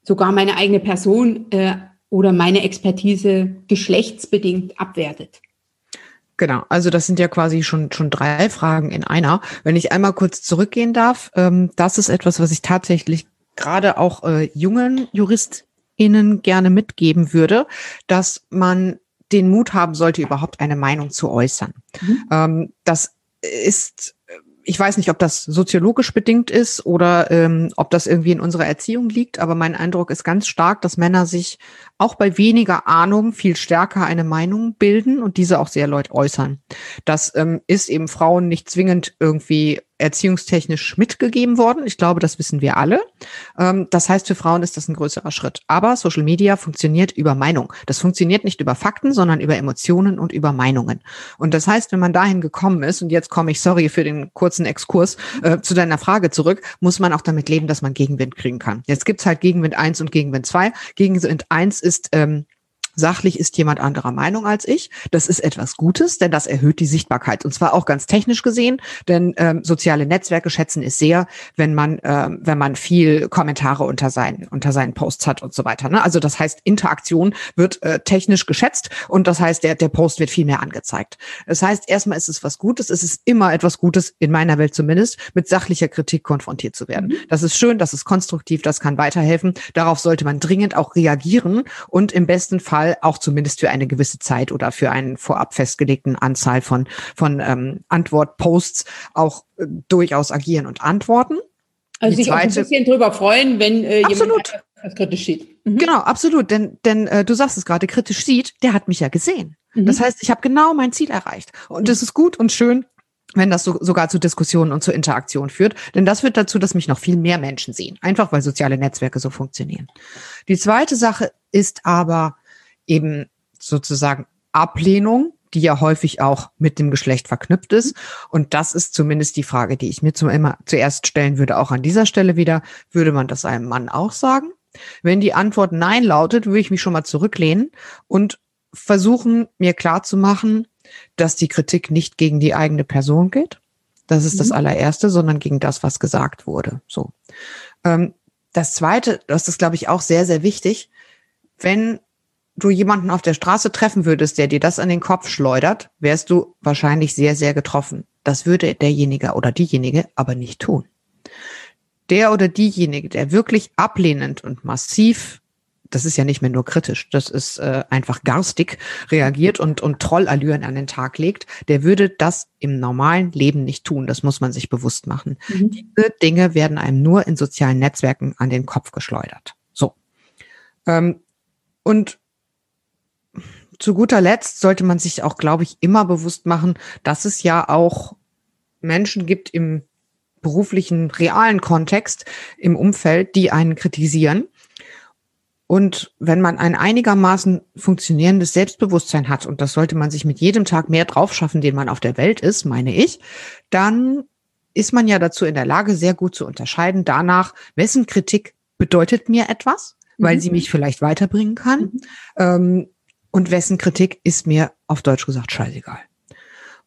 sogar meine eigene Person äh, oder meine Expertise geschlechtsbedingt abwertet? Genau, also das sind ja quasi schon, schon drei Fragen in einer. Wenn ich einmal kurz zurückgehen darf, ähm, das ist etwas, was ich tatsächlich gerade auch äh, jungen JuristInnen gerne mitgeben würde, dass man den Mut haben sollte, überhaupt eine Meinung zu äußern. Mhm. Ähm, das ist ich weiß nicht, ob das soziologisch bedingt ist oder ähm, ob das irgendwie in unserer Erziehung liegt, aber mein Eindruck ist ganz stark, dass Männer sich auch bei weniger Ahnung viel stärker eine Meinung bilden und diese auch sehr laut äußern. Das ähm, ist eben Frauen nicht zwingend irgendwie erziehungstechnisch mitgegeben worden. Ich glaube, das wissen wir alle. Ähm, das heißt, für Frauen ist das ein größerer Schritt. Aber Social Media funktioniert über Meinung. Das funktioniert nicht über Fakten, sondern über Emotionen und über Meinungen. Und das heißt, wenn man dahin gekommen ist, und jetzt komme ich, sorry für den kurzen Exkurs, äh, zu deiner Frage zurück, muss man auch damit leben, dass man Gegenwind kriegen kann. Jetzt gibt's halt Gegenwind 1 und Gegenwind 2. Gegenwind 1 ist ähm, Sachlich ist jemand anderer Meinung als ich. Das ist etwas Gutes, denn das erhöht die Sichtbarkeit. Und zwar auch ganz technisch gesehen, denn ähm, soziale Netzwerke schätzen es sehr, wenn man, ähm, wenn man viel Kommentare unter seinen, unter seinen Posts hat und so weiter. Ne? Also das heißt, Interaktion wird äh, technisch geschätzt und das heißt, der, der Post wird viel mehr angezeigt. Das heißt, erstmal ist es was Gutes. Es ist immer etwas Gutes, in meiner Welt zumindest, mit sachlicher Kritik konfrontiert zu werden. Mhm. Das ist schön, das ist konstruktiv, das kann weiterhelfen. Darauf sollte man dringend auch reagieren und im besten Fall Fall auch zumindest für eine gewisse Zeit oder für einen vorab festgelegten Anzahl von, von ähm, Antwortposts auch äh, durchaus agieren und antworten. Also sich auch ein bisschen drüber freuen, wenn äh, absolut. jemand was kritisch sieht. Mhm. Genau, absolut. Denn, denn äh, du sagst es gerade, kritisch sieht, der hat mich ja gesehen. Mhm. Das heißt, ich habe genau mein Ziel erreicht. Und es ist gut und schön, wenn das so, sogar zu Diskussionen und zur Interaktion führt. Denn das führt dazu, dass mich noch viel mehr Menschen sehen. Einfach weil soziale Netzwerke so funktionieren. Die zweite Sache ist aber eben sozusagen Ablehnung, die ja häufig auch mit dem Geschlecht verknüpft ist. Und das ist zumindest die Frage, die ich mir zum immer zuerst stellen würde, auch an dieser Stelle wieder. Würde man das einem Mann auch sagen? Wenn die Antwort Nein lautet, würde ich mich schon mal zurücklehnen und versuchen, mir klarzumachen, dass die Kritik nicht gegen die eigene Person geht. Das ist mhm. das allererste, sondern gegen das, was gesagt wurde. So. Ähm, das zweite, das ist, glaube ich, auch sehr, sehr wichtig. Wenn du jemanden auf der Straße treffen würdest, der dir das an den Kopf schleudert, wärst du wahrscheinlich sehr, sehr getroffen. Das würde derjenige oder diejenige aber nicht tun. Der oder diejenige, der wirklich ablehnend und massiv das ist ja nicht mehr nur kritisch, das ist äh, einfach garstig reagiert und, und Trollallüren an den Tag legt, der würde das im normalen Leben nicht tun. Das muss man sich bewusst machen. Mhm. Diese Dinge werden einem nur in sozialen Netzwerken an den Kopf geschleudert. So. Ähm, und zu guter Letzt sollte man sich auch, glaube ich, immer bewusst machen, dass es ja auch Menschen gibt im beruflichen, realen Kontext, im Umfeld, die einen kritisieren und wenn man ein einigermaßen funktionierendes Selbstbewusstsein hat, und das sollte man sich mit jedem Tag mehr drauf schaffen, den man auf der Welt ist, meine ich, dann ist man ja dazu in der Lage, sehr gut zu unterscheiden danach, wessen Kritik bedeutet mir etwas, weil mhm. sie mich vielleicht weiterbringen kann, mhm. ähm, und wessen Kritik ist mir auf Deutsch gesagt scheißegal.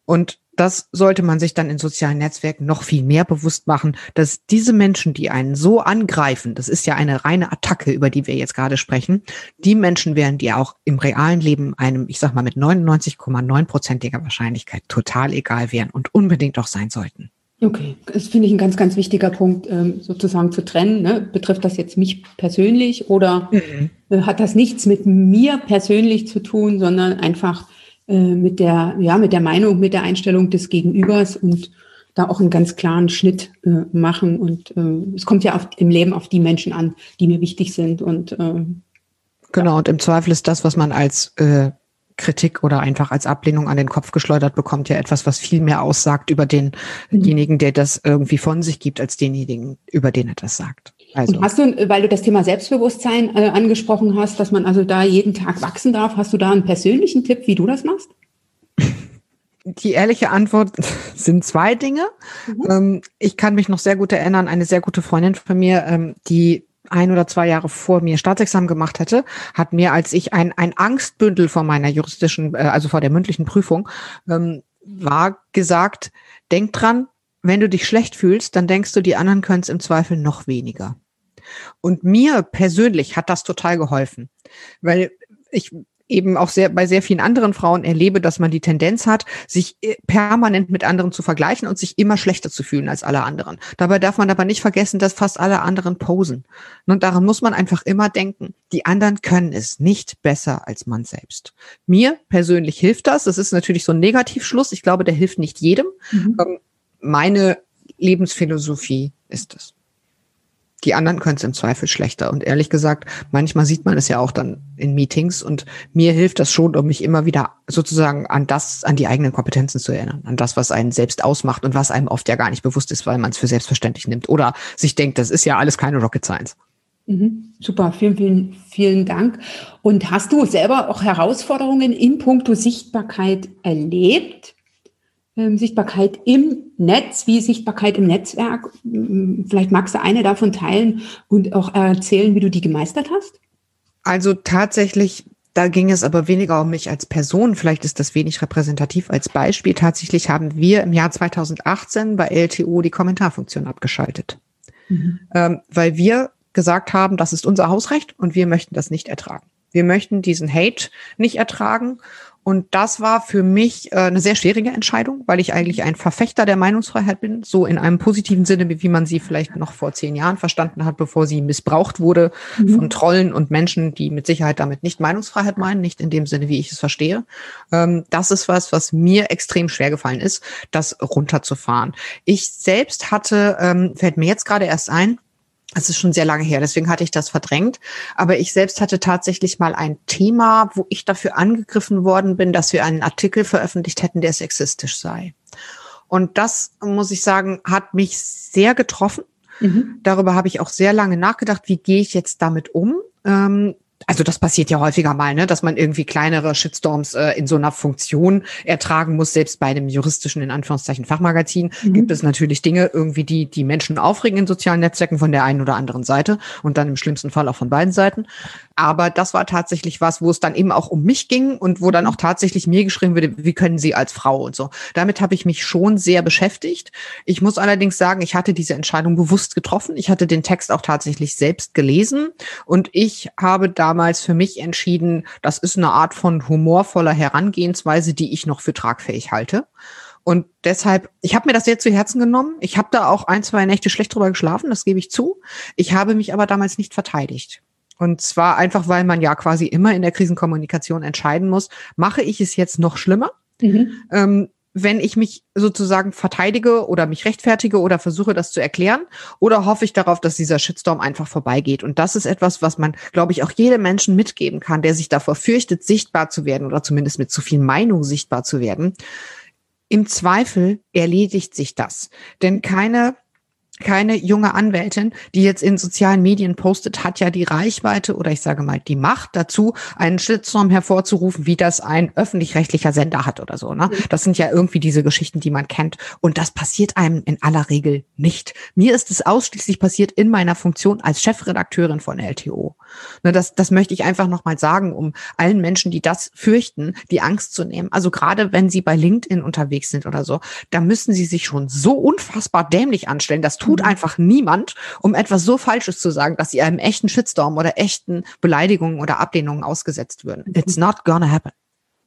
Und das sollte man sich dann in sozialen Netzwerken noch viel mehr bewusst machen, dass diese Menschen, die einen so angreifen, das ist ja eine reine Attacke, über die wir jetzt gerade sprechen, die Menschen wären, die auch im realen Leben einem, ich sag mal, mit 99,9-prozentiger Wahrscheinlichkeit total egal wären und unbedingt auch sein sollten. Okay, das finde ich ein ganz, ganz wichtiger Punkt, ähm, sozusagen zu trennen. Ne? Betrifft das jetzt mich persönlich oder mhm. Äh, hat das nichts mit mir persönlich zu tun, sondern einfach äh, mit der, ja, mit der Meinung, mit der Einstellung des Gegenübers und da auch einen ganz klaren Schnitt äh, machen. Und äh, es kommt ja auf, im Leben auf die Menschen an, die mir wichtig sind. Und äh, genau, und im Zweifel ist das, was man als äh, Kritik oder einfach als Ablehnung an den Kopf geschleudert bekommt, ja etwas, was viel mehr aussagt über denjenigen, der das irgendwie von sich gibt, als denjenigen, über den er das sagt. Also. Und hast du, weil du das Thema Selbstbewusstsein äh, angesprochen hast, dass man also da jeden Tag wachsen darf, hast du da einen persönlichen Tipp, wie du das machst? <laughs> Die ehrliche Antwort <laughs> sind zwei Dinge. Mhm. Ähm, ich kann mich noch sehr gut erinnern, eine sehr gute Freundin von mir, ähm, die ein oder zwei Jahre vor mir Staatsexamen gemacht hätte, hat mir, als ich ein, ein Angstbündel vor meiner juristischen, äh, also vor der mündlichen Prüfung, ähm, war gesagt, denk dran, wenn du dich schlecht fühlst, dann denkst du, die anderen können es im Zweifel noch weniger. Und mir persönlich hat das total geholfen, weil ich eben auch sehr bei sehr vielen anderen Frauen erlebe, dass man die Tendenz hat, sich äh, permanent mit anderen zu vergleichen und sich immer schlechter zu fühlen als alle anderen. Dabei darf man aber nicht vergessen, dass fast alle anderen posen. Und daran muss man einfach immer denken. Die anderen können es nicht besser als man selbst. Mir persönlich hilft das. Das ist natürlich so ein Negativschluss. Ich glaube, der hilft nicht jedem. Mhm. Ähm, meine Lebensphilosophie ist es. Die anderen können es im Zweifel schlechter. Und ehrlich gesagt, manchmal sieht man es ja auch dann in Meetings und mir hilft das schon, um mich immer wieder sozusagen an das, an die eigenen Kompetenzen zu erinnern, an das, was einen selbst ausmacht und was einem oft ja gar nicht bewusst ist, weil man es für selbstverständlich nimmt oder sich denkt, das ist ja alles keine Rocket Science. Mhm. Super, vielen, vielen, vielen Dank. Und hast du selber auch Herausforderungen in puncto Sichtbarkeit erlebt? Ähm, Sichtbarkeit im Netz, wie Sichtbarkeit im Netzwerk. Vielleicht magst du eine davon teilen und auch erzählen, wie du die gemeistert hast? Also tatsächlich, da ging es aber weniger um mich als Person. Vielleicht ist das wenig repräsentativ als Beispiel. Tatsächlich haben wir im Jahr 2018 bei LTO die Kommentarfunktion abgeschaltet, mhm. ähm, weil wir gesagt haben, das ist unser Hausrecht und wir möchten das nicht ertragen. Wir möchten diesen Hate nicht ertragen und das war für mich äh, eine sehr schwierige Entscheidung, weil ich eigentlich ein Verfechter der Meinungsfreiheit bin, so in einem positiven Sinne, wie man sie vielleicht noch vor zehn Jahren verstanden hat, bevor sie missbraucht wurde mhm. von Trollen und Menschen, die mit Sicherheit damit nicht Meinungsfreiheit meinen, nicht in dem Sinne, wie ich es verstehe. Ähm, das ist was, was mir extrem schwer gefallen ist, das runterzufahren. Ich selbst hatte, ähm, fällt mir jetzt gerade erst ein, Das ist schon sehr lange her, deswegen hatte ich das verdrängt. Aber ich selbst hatte tatsächlich mal ein Thema, wo ich dafür angegriffen worden bin, dass wir einen Artikel veröffentlicht hätten, der sexistisch sei. Und das, muss ich sagen, hat mich sehr getroffen. Mhm. Darüber habe ich auch sehr lange nachgedacht, wie gehe ich jetzt damit um. Ähm, also das passiert ja häufiger mal, ne, dass man irgendwie kleinere Shitstorms äh, in so einer Funktion ertragen muss. Selbst bei einem juristischen, in Anführungszeichen, Fachmagazin mhm. gibt es natürlich Dinge irgendwie, die die Menschen aufregen in sozialen Netzwerken von der einen oder anderen Seite und dann im schlimmsten Fall auch von beiden Seiten. Aber das war tatsächlich was, wo es dann eben auch um mich ging und wo dann auch tatsächlich mir geschrieben wurde, wie können Sie als Frau und so. Damit habe ich mich schon sehr beschäftigt. Ich muss allerdings sagen, ich hatte diese Entscheidung bewusst getroffen. Ich hatte den Text auch tatsächlich selbst gelesen und ich habe damals für mich entschieden, das ist eine Art von humorvoller Herangehensweise, die ich noch für tragfähig halte. Und deshalb, ich habe mir das sehr zu Herzen genommen. Ich habe da auch ein, zwei Nächte schlecht drüber geschlafen, das gebe ich zu. Ich habe mich aber damals nicht verteidigt. Und zwar einfach, weil man ja quasi immer in der Krisenkommunikation entscheiden muss, mache ich es jetzt noch schlimmer? Mhm. Ähm, wenn ich mich sozusagen verteidige oder mich rechtfertige oder versuche, das zu erklären, oder hoffe ich darauf, dass dieser Shitstorm einfach vorbeigeht? Und das ist etwas, was man, glaube ich, auch jedem Menschen mitgeben kann, der sich davor fürchtet, sichtbar zu werden oder zumindest mit zu viel Meinung sichtbar zu werden. Im Zweifel erledigt sich das. Denn keine keine junge Anwältin, die jetzt in sozialen Medien postet, hat ja die Reichweite oder ich sage mal die Macht dazu, einen Shitstorm hervorzurufen, wie das ein öffentlich-rechtlicher Sender hat oder so. Ne? Mhm. Das sind ja irgendwie diese Geschichten, die man kennt. Und das passiert einem in aller Regel nicht. Mir ist es ausschließlich passiert in meiner Funktion als Chefredakteurin von LTO. Ne, das, das möchte ich einfach nochmal sagen, um allen Menschen, die das fürchten, die Angst zu nehmen. Also gerade wenn sie bei LinkedIn unterwegs sind oder so, da müssen sie sich schon so unfassbar dämlich anstellen. Das tut mhm. einfach niemand, um etwas so Falsches zu sagen, dass sie einem echten Shitstorm oder echten Beleidigungen oder Ablehnungen ausgesetzt würden. It's not gonna happen.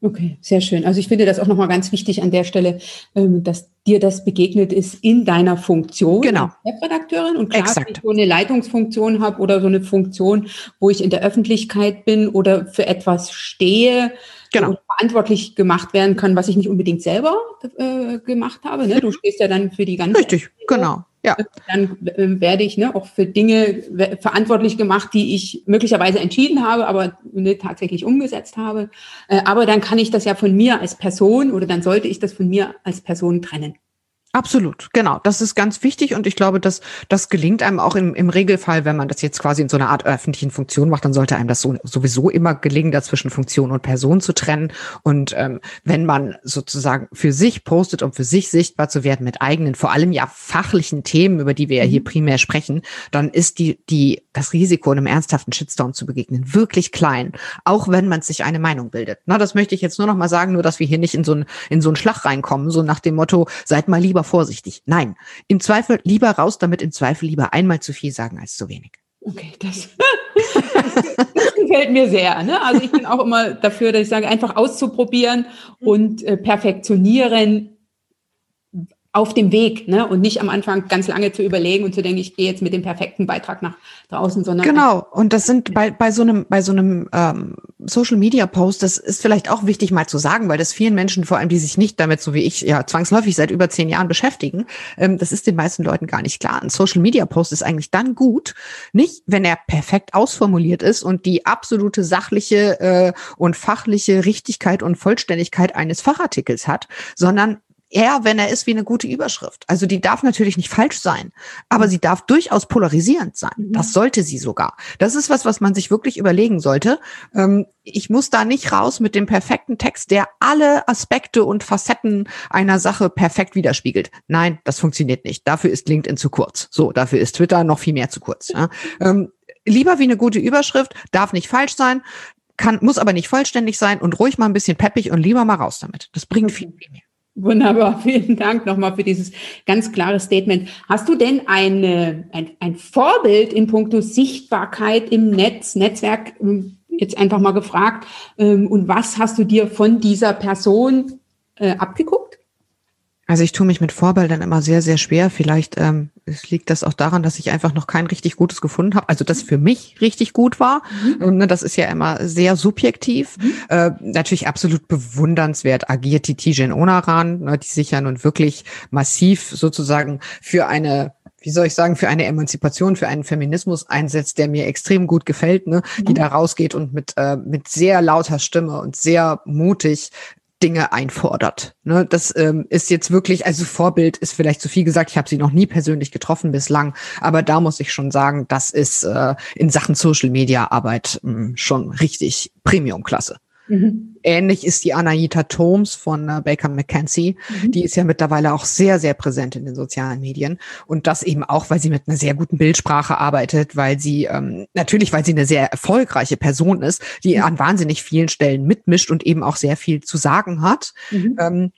Okay, sehr schön. Also ich finde das auch nochmal ganz wichtig an der Stelle, ähm, dass dir das begegnet ist in deiner Funktion genau. als Chefredakteurin. Und klar, Exakt. wenn ich so eine Leitungsfunktion habe oder so eine Funktion, wo ich in der Öffentlichkeit bin oder für etwas stehe, genau. verantwortlich gemacht werden kann, was ich nicht unbedingt selber äh, gemacht habe. Ne? Du stehst ja dann für die ganze. Richtig, genau. Ja. Dann äh, werde ich ne, auch für Dinge verantwortlich gemacht, die ich möglicherweise entschieden habe, aber ne, tatsächlich umgesetzt habe. Äh, aber dann kann ich das ja von mir als Person oder dann sollte ich das von mir als Person trennen. Absolut, genau. Das ist ganz wichtig und ich glaube, dass das gelingt einem auch im, im Regelfall, wenn man das jetzt quasi in so einer Art öffentlichen Funktion macht, dann sollte einem das so, sowieso immer gelingen, dazwischen Funktion und Person zu trennen. Und ähm, wenn man sozusagen für sich postet, um für sich sichtbar zu werden mit eigenen, vor allem ja fachlichen Themen, über die wir ja hier mhm. primär sprechen, dann ist die, die, das Risiko, einem ernsthaften Shitstorm zu begegnen, wirklich klein, auch wenn man sich eine Meinung bildet. Na, das möchte ich jetzt nur noch mal sagen, nur dass wir hier nicht in so ein, in so einen Schlag reinkommen, so nach dem Motto, seid mal lieber lieber vorsichtig. Nein, im Zweifel lieber raus damit, im Zweifel lieber einmal zu viel sagen als zu wenig. Okay, das, das <laughs> gefällt mir sehr. Ne? Also ich bin auch immer dafür, dass ich sage, einfach auszuprobieren und äh, perfektionieren auf dem Weg ne? und nicht am Anfang ganz lange zu überlegen und zu denken, ich gehe jetzt mit dem perfekten Beitrag nach draußen, sondern genau. Und das sind bei bei so einem bei so einem ähm, Social Media Post, das ist vielleicht auch wichtig mal zu sagen, weil das vielen Menschen, vor allem die sich nicht damit so wie ich ja zwangsläufig seit über zehn Jahren beschäftigen, ähm, das ist den meisten Leuten gar nicht klar. Ein Social Media Post ist eigentlich dann gut, nicht wenn er perfekt ausformuliert ist und die absolute sachliche äh, und fachliche Richtigkeit und Vollständigkeit eines Fachartikels hat, sondern eher, wenn er ist wie eine gute Überschrift. Also die darf natürlich nicht falsch sein, aber sie darf durchaus polarisierend sein. Mhm. Das sollte sie sogar. Das ist was, was man sich wirklich überlegen sollte. Ähm, ich muss da nicht raus mit dem perfekten Text, der alle Aspekte und Facetten einer Sache perfekt widerspiegelt. Nein, das funktioniert nicht. Dafür ist LinkedIn zu kurz. So, dafür ist Twitter noch viel mehr zu kurz. Ja. Ähm, lieber wie eine gute Überschrift, darf nicht falsch sein, kann, muss aber nicht vollständig sein und ruhig mal ein bisschen peppig und lieber mal raus damit. Das bringt viel, viel mehr. Wunderbar, <laughs> vielen Dank nochmal für dieses ganz klare Statement. Hast du denn eine, ein, ein Vorbild in puncto Sichtbarkeit im Netz, Netzwerk, ähm, jetzt einfach mal gefragt, ähm, und was hast du dir von dieser Person äh, abgeguckt? Also ich tue mich mit Vorbildern immer sehr, sehr schwer. Vielleicht ähm, liegt das auch daran, dass ich einfach noch kein richtig gutes gefunden habe. Also das für mich richtig gut war. Mhm. Und, ne, das ist ja immer sehr subjektiv. Mhm. Äh, natürlich absolut bewundernswert agiert die Tijen Onaran, ne, die sich ja nun wirklich massiv sozusagen für eine wie soll ich sagen, für eine Emanzipation, für einen Feminismus einsetzt, der mir extrem gut gefällt, ne? Mhm. die da rausgeht und mit, äh, mit sehr lauter Stimme und sehr mutig Dinge einfordert. Ne, das ähm, ist jetzt wirklich, also Vorbild ist vielleicht zu viel gesagt. Ich habe sie noch nie persönlich getroffen bislang, aber da muss ich schon sagen, das ist äh, in Sachen Social Media Arbeit hm, schon richtig Premium-Klasse. Mhm. Ähnlich ist die Anaita Thoms von äh, Baker McKenzie. Mhm. Die ist ja mittlerweile auch sehr, sehr präsent in den sozialen Medien. Und das eben auch, weil sie mit einer sehr guten Bildsprache arbeitet, weil sie ähm, natürlich, weil sie eine sehr erfolgreiche Person ist, die mhm. an wahnsinnig vielen Stellen mitmischt und eben auch sehr viel zu sagen hat. Mhm. Ähm,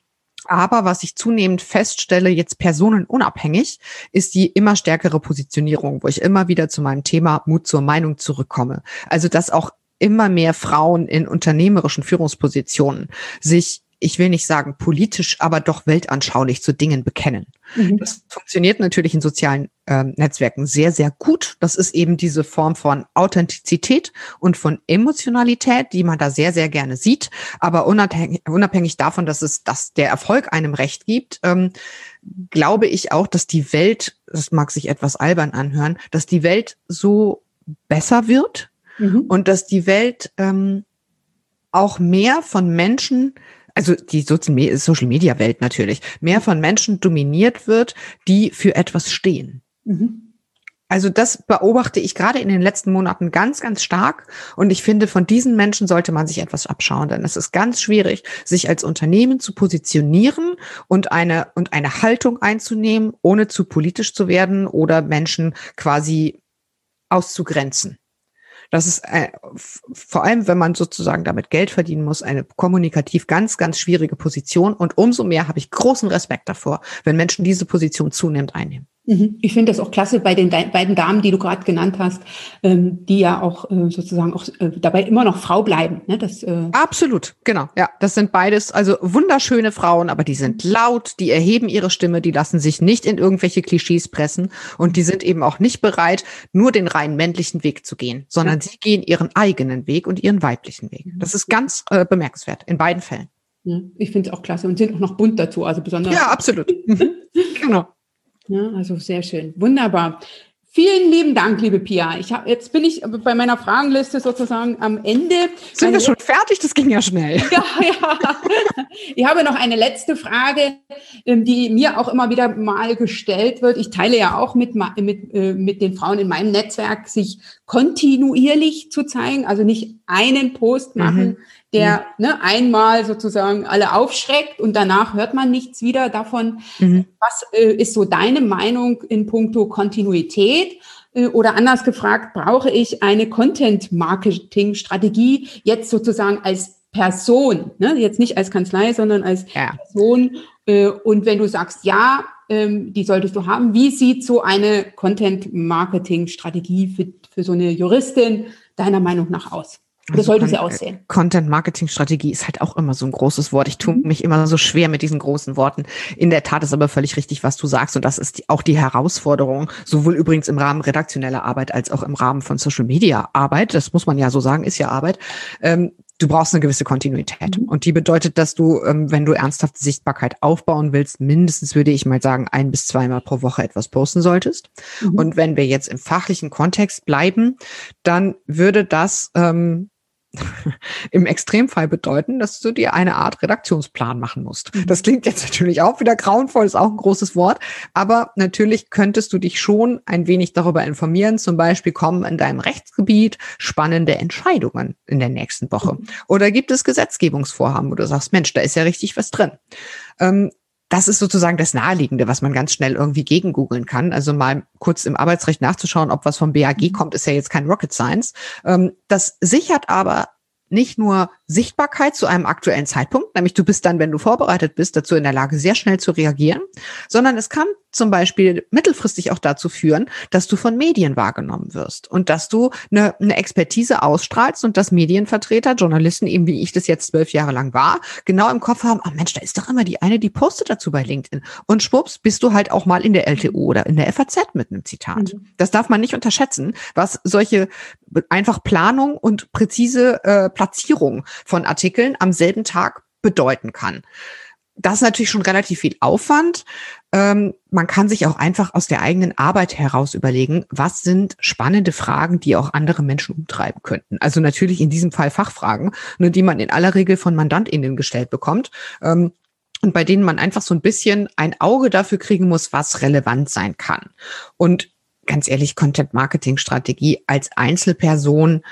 aber was ich zunehmend feststelle, jetzt personenunabhängig, ist die immer stärkere Positionierung, wo ich immer wieder zu meinem Thema Mut zur Meinung zurückkomme. Also, dass auch immer mehr Frauen in unternehmerischen Führungspositionen sich ich will nicht sagen politisch, aber doch weltanschaulich zu Dingen bekennen. Mhm. Das funktioniert natürlich in sozialen äh, Netzwerken sehr, sehr gut. Das ist eben diese Form von Authentizität und von Emotionalität, die man da sehr, sehr gerne sieht. Aber unabhängig, unabhängig davon, dass es, dass der Erfolg einem Recht gibt, ähm, glaube ich auch, dass die Welt, das mag sich etwas albern anhören, dass die Welt so besser wird, mhm. und dass die Welt ähm, auch mehr von Menschen, also die Social Media Welt natürlich, mehr von Menschen dominiert wird, die für etwas stehen. Mhm. Also das beobachte ich gerade in den letzten Monaten ganz, ganz stark. Und ich finde, von diesen Menschen sollte man sich etwas abschauen, denn es ist ganz schwierig, sich als Unternehmen zu positionieren und eine, und eine Haltung einzunehmen, ohne zu politisch zu werden oder Menschen quasi auszugrenzen. Das ist äh, vor allem, wenn man sozusagen damit Geld verdienen muss, eine kommunikativ ganz, ganz schwierige Position. Und umso mehr habe ich großen Respekt davor, wenn Menschen diese Position zunehmend einnehmen. Mhm. Ich finde das auch klasse bei den beiden Damen, die du gerade genannt hast, ähm, die ja auch äh, sozusagen auch äh, dabei immer noch Frau bleiben. Ne? Das, äh Absolut, genau. Ja, das sind beides also wunderschöne Frauen, aber die sind laut, die erheben ihre Stimme, die lassen sich nicht in irgendwelche Klischees pressen und die sind eben auch nicht bereit, nur den rein männlichen Weg zu gehen, sondern ja. sie gehen ihren eigenen Weg und ihren weiblichen Weg. Das ist ganz äh, bemerkenswert in beiden Fällen. Ich finde es auch klasse und sind auch noch bunt dazu, also besonders. Ja, absolut. <laughs> Mhm. genau. Ja, also sehr schön. Wunderbar. Vielen lieben Dank, liebe Pia. Ich hab, jetzt bin ich bei meiner Fragenliste sozusagen am Ende. Sind wir schon fertig? Das ging ja schnell. <laughs> Ja, ja. Ich habe noch eine letzte Frage, ähm, die mir auch immer wieder mal gestellt wird. Ich teile ja auch mit, mit, äh, mit den Frauen in meinem Netzwerk, sich kontinuierlich zu zeigen, also nicht einen Post machen, mhm der mhm. ne, einmal sozusagen alle aufschreckt und danach hört man nichts wieder davon. Mhm. Was äh, ist so deine Meinung in puncto Kontinuität? Äh, oder anders gefragt, brauche ich eine Content-Marketing-Strategie jetzt sozusagen als Person, ne? jetzt nicht als Kanzlei, sondern als ja. Person. Äh, und wenn du sagst, ja, ähm, die solltest du haben, wie sieht so eine Content-Marketing-Strategie für, für so eine Juristin deiner Meinung nach aus? Also sollte sie aussehen? Content-Marketing-Strategie ist halt auch immer so ein großes Wort. Ich tue mhm. mich immer so schwer mit diesen großen Worten. In der Tat ist aber völlig richtig, was du sagst. Und das ist die, auch die Herausforderung, sowohl übrigens im Rahmen redaktioneller Arbeit als auch im Rahmen von Social-Media-Arbeit. Das muss man ja so sagen, ist ja Arbeit. Ähm, du brauchst eine gewisse Kontinuität. Mhm. Und die bedeutet, dass du, ähm, wenn du ernsthaft Sichtbarkeit aufbauen willst, mindestens würde ich mal sagen, ein bis zweimal pro Woche etwas posten solltest. Mhm. Und wenn wir jetzt im fachlichen Kontext bleiben, dann würde das ähm, <laughs> im Extremfall bedeuten, dass du dir eine Art Redaktionsplan machen musst. Mhm. Das klingt jetzt natürlich auch wieder grauenvoll, ist auch ein großes Wort, aber natürlich könntest du dich schon ein wenig darüber informieren. Zum Beispiel kommen in deinem Rechtsgebiet spannende Entscheidungen in der nächsten Woche. Mhm. Oder gibt es Gesetzgebungsvorhaben, wo du sagst, Mensch, da ist ja richtig was drin. Ähm, das ist sozusagen das Naheliegende, was man ganz schnell irgendwie gegengoogeln kann. Also mal kurz im Arbeitsrecht nachzuschauen, ob was vom BAG mhm. kommt, ist ja jetzt kein Rocket Science. Ähm, das sichert aber nicht nur Sichtbarkeit zu einem aktuellen Zeitpunkt, nämlich du bist dann, wenn du vorbereitet bist, dazu in der Lage, sehr schnell zu reagieren, sondern es kann zum Beispiel mittelfristig auch dazu führen, dass du von Medien wahrgenommen wirst und dass du eine, eine Expertise ausstrahlst und dass Medienvertreter, Journalisten, eben wie ich das jetzt zwölf Jahre lang war, genau im Kopf haben, ah oh Mensch, da ist doch immer die eine, die postet dazu bei LinkedIn. Und schwupps, bist du halt auch mal in der LTO oder in der FAZ mit einem Zitat. Mhm. Das darf man nicht unterschätzen, was solche einfach Planung und präzise äh, Platzierung von Artikeln am selben Tag bedeuten kann. Das ist natürlich schon relativ viel Aufwand. Ähm, man kann sich auch einfach aus der eigenen Arbeit heraus überlegen, was sind spannende Fragen, die auch andere Menschen umtreiben könnten. Also natürlich in diesem Fall Fachfragen, nur die man in aller Regel von MandantInnen gestellt bekommt. Ähm, und bei denen man einfach so ein bisschen ein Auge dafür kriegen muss, was relevant sein kann. Und ganz ehrlich, Content-Marketing-Strategie als Einzelperson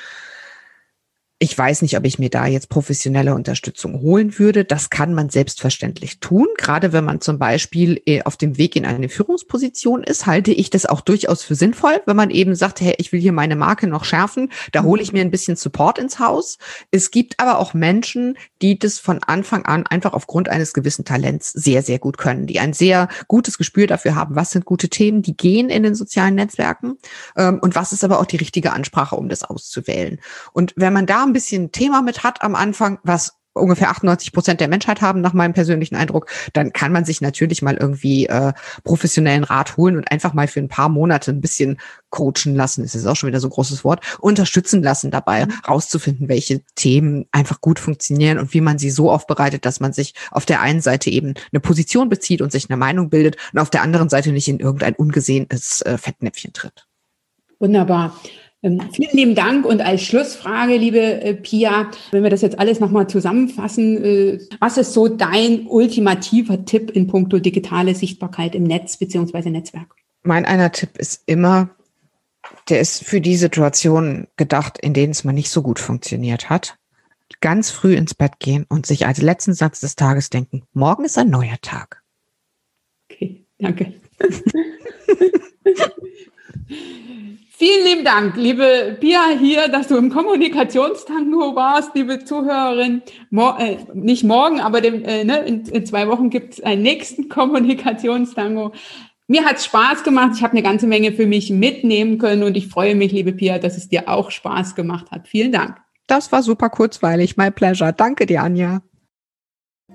ich weiß nicht, ob ich mir da jetzt professionelle Unterstützung holen würde. Das kann man selbstverständlich tun. Gerade wenn man zum Beispiel äh, auf dem Weg in eine Führungsposition ist, halte ich das auch durchaus für sinnvoll, wenn man eben sagt, hey, ich will hier meine Marke noch schärfen. Da hole ich mir ein bisschen Support ins Haus. Es gibt aber auch Menschen, die das von Anfang an einfach aufgrund eines gewissen Talents sehr, sehr gut können, die ein sehr gutes Gespür dafür haben, was sind gute Themen, die gehen in den sozialen Netzwerken ähm, und was ist aber auch die richtige Ansprache, um das auszuwählen. Und wenn man da ein bisschen Thema mit hat am Anfang, was ungefähr 98 Prozent der Menschheit haben, nach meinem persönlichen Eindruck, dann kann man sich natürlich mal irgendwie äh, professionellen Rat holen und einfach mal für ein paar Monate ein bisschen coachen lassen, das ist auch schon wieder so ein großes Wort, unterstützen lassen dabei, mhm. rauszufinden, welche Themen einfach gut funktionieren und wie man sie so aufbereitet, dass man sich auf der einen Seite eben eine Position bezieht und sich eine Meinung bildet und auf der anderen Seite nicht in irgendein ungesehenes äh, Fettnäpfchen tritt. Wunderbar. Ähm, vielen lieben Dank und als Schlussfrage, liebe äh, Pia, wenn wir das jetzt alles nochmal zusammenfassen, äh, was ist so dein ultimativer Tipp in puncto digitale Sichtbarkeit im Netz beziehungsweise Netzwerk? Mein einer Tipp ist immer, der ist für die Situation gedacht, in denen es mal nicht so gut funktioniert hat. Ganz früh ins Bett gehen und sich als letzten Satz des Tages denken, morgen ist ein neuer Tag. Okay, danke. <laughs> <laughs> Vielen lieben Dank, liebe Pia hier, dass du im Kommunikationstango warst, liebe Zuhörerin. Mo äh, nicht morgen, aber dem, äh, ne, in, in, zwei Wochen gibt es einen nächsten <laughs> Kommunikationstango. Mir hat es Spaß gemacht. Ich habe eine ganze Menge für mich mitnehmen können und ich freue mich, liebe Pia, dass es dir auch Spaß gemacht hat. Vielen Dank. Das war super kurzweilig. My pleasure. Danke dir, Anja.